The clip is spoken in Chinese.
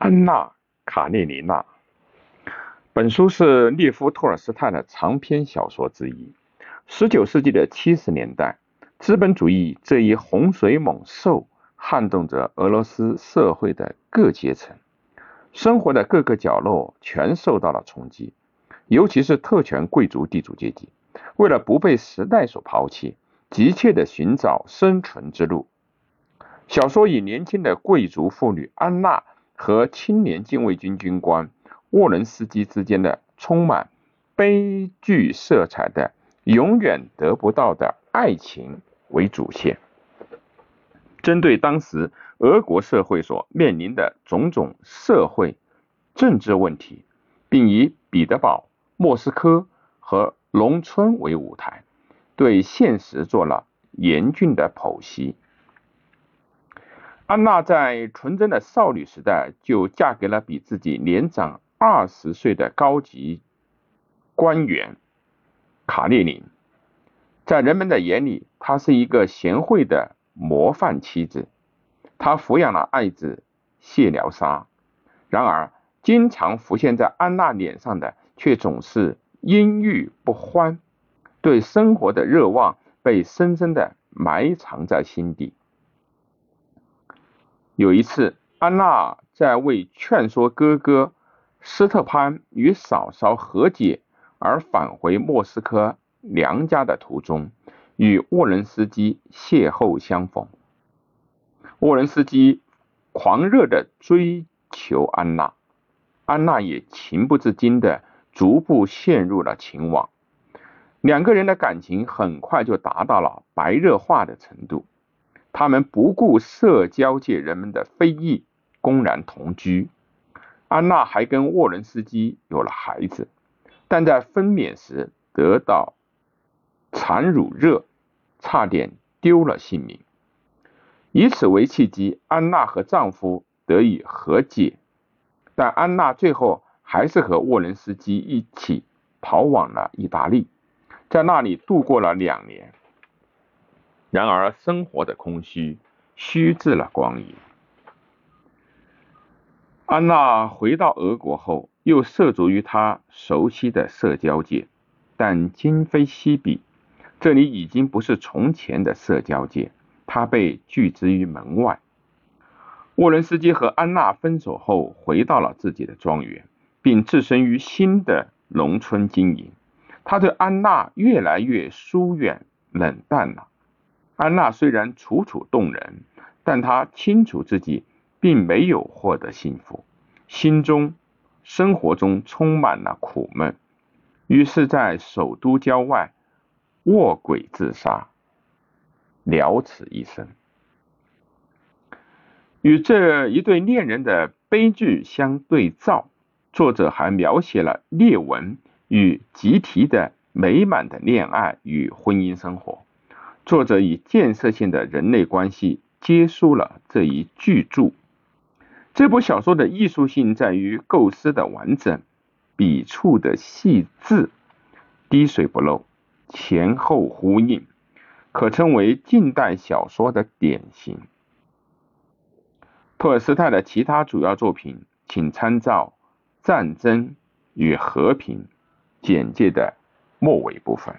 安娜·卡列尼娜。本书是列夫·托尔斯泰的长篇小说之一。19世纪的70年代，资本主义这一洪水猛兽撼动着俄罗斯社会的各阶层，生活的各个角落全受到了冲击，尤其是特权贵族地主阶级，为了不被时代所抛弃，急切地寻找生存之路。小说以年轻的贵族妇女安娜。和青年禁卫军军官沃伦斯基之间的充满悲剧色彩的永远得不到的爱情为主线，针对当时俄国社会所面临的种种社会政治问题，并以彼得堡、莫斯科和农村为舞台，对现实做了严峻的剖析。安娜在纯真的少女时代就嫁给了比自己年长二十岁的高级官员卡列宁。在人们的眼里，她是一个贤惠的模范妻子。她抚养了爱子谢廖沙。然而，经常浮现在安娜脸上的却总是阴郁不欢，对生活的热望被深深的埋藏在心底。有一次，安娜在为劝说哥哥斯特潘与嫂嫂和解而返回莫斯科娘家的途中，与沃伦斯基邂逅相逢。沃伦斯基狂热的追求安娜，安娜也情不自禁的逐步陷入了情网。两个人的感情很快就达到了白热化的程度。他们不顾社交界人们的非议，公然同居。安娜还跟沃伦斯基有了孩子，但在分娩时得到产乳热，差点丢了性命。以此为契机，安娜和丈夫得以和解，但安娜最后还是和沃伦斯基一起逃往了意大利，在那里度过了两年。然而，生活的空虚虚掷了光阴。安娜回到俄国后，又涉足于她熟悉的社交界，但今非昔比，这里已经不是从前的社交界，她被拒之于门外。沃伦斯基和安娜分手后，回到了自己的庄园，并置身于新的农村经营。他对安娜越来越疏远冷淡了。安娜虽然楚楚动人，但她清楚自己并没有获得幸福，心中、生活中充满了苦闷，于是，在首都郊外卧轨自杀，了此一生。与这一对恋人的悲剧相对照，作者还描写了列文与吉提的美满的恋爱与婚姻生活。作者以建设性的人类关系结束了这一巨著。这部小说的艺术性在于构思的完整、笔触的细致、滴水不漏、前后呼应，可称为近代小说的典型。托尔斯泰的其他主要作品，请参照《战争与和平》简介的末尾部分。